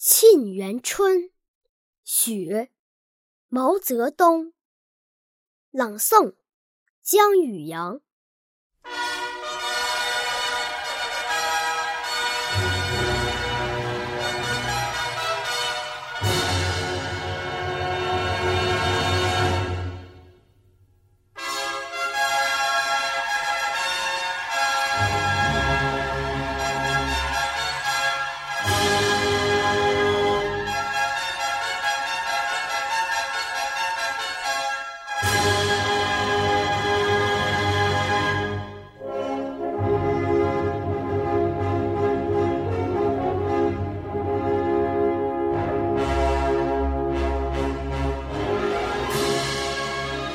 沁园春·雪·毛泽东朗诵：江宇阳。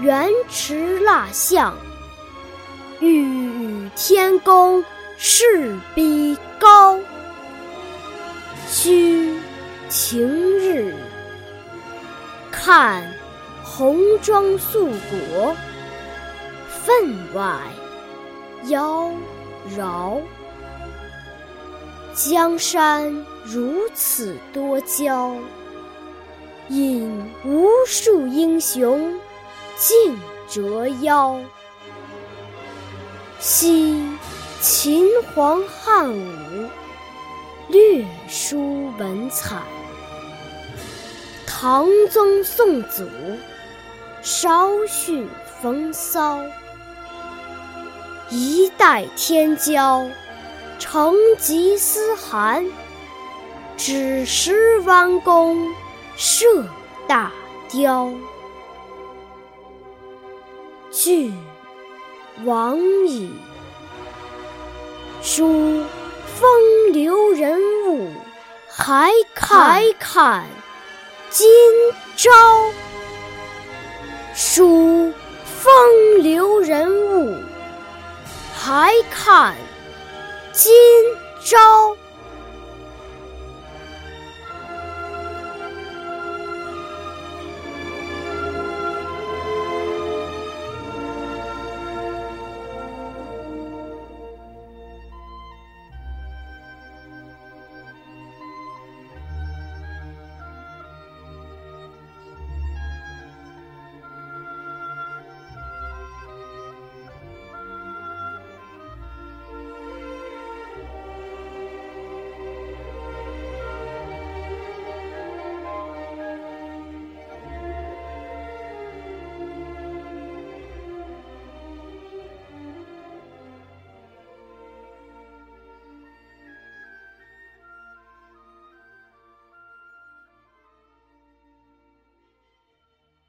原驰蜡象，欲与天公试比高。须晴日，看红装素裹，分外妖娆。江山如此多娇，引无数英雄。竞折腰，惜秦皇汉武，略输文采；唐宗宋祖，稍逊风骚。一代天骄，成吉思汗，只识弯弓射大雕。俱往矣，数风流人物，还看今朝。数风流人物，还看今朝。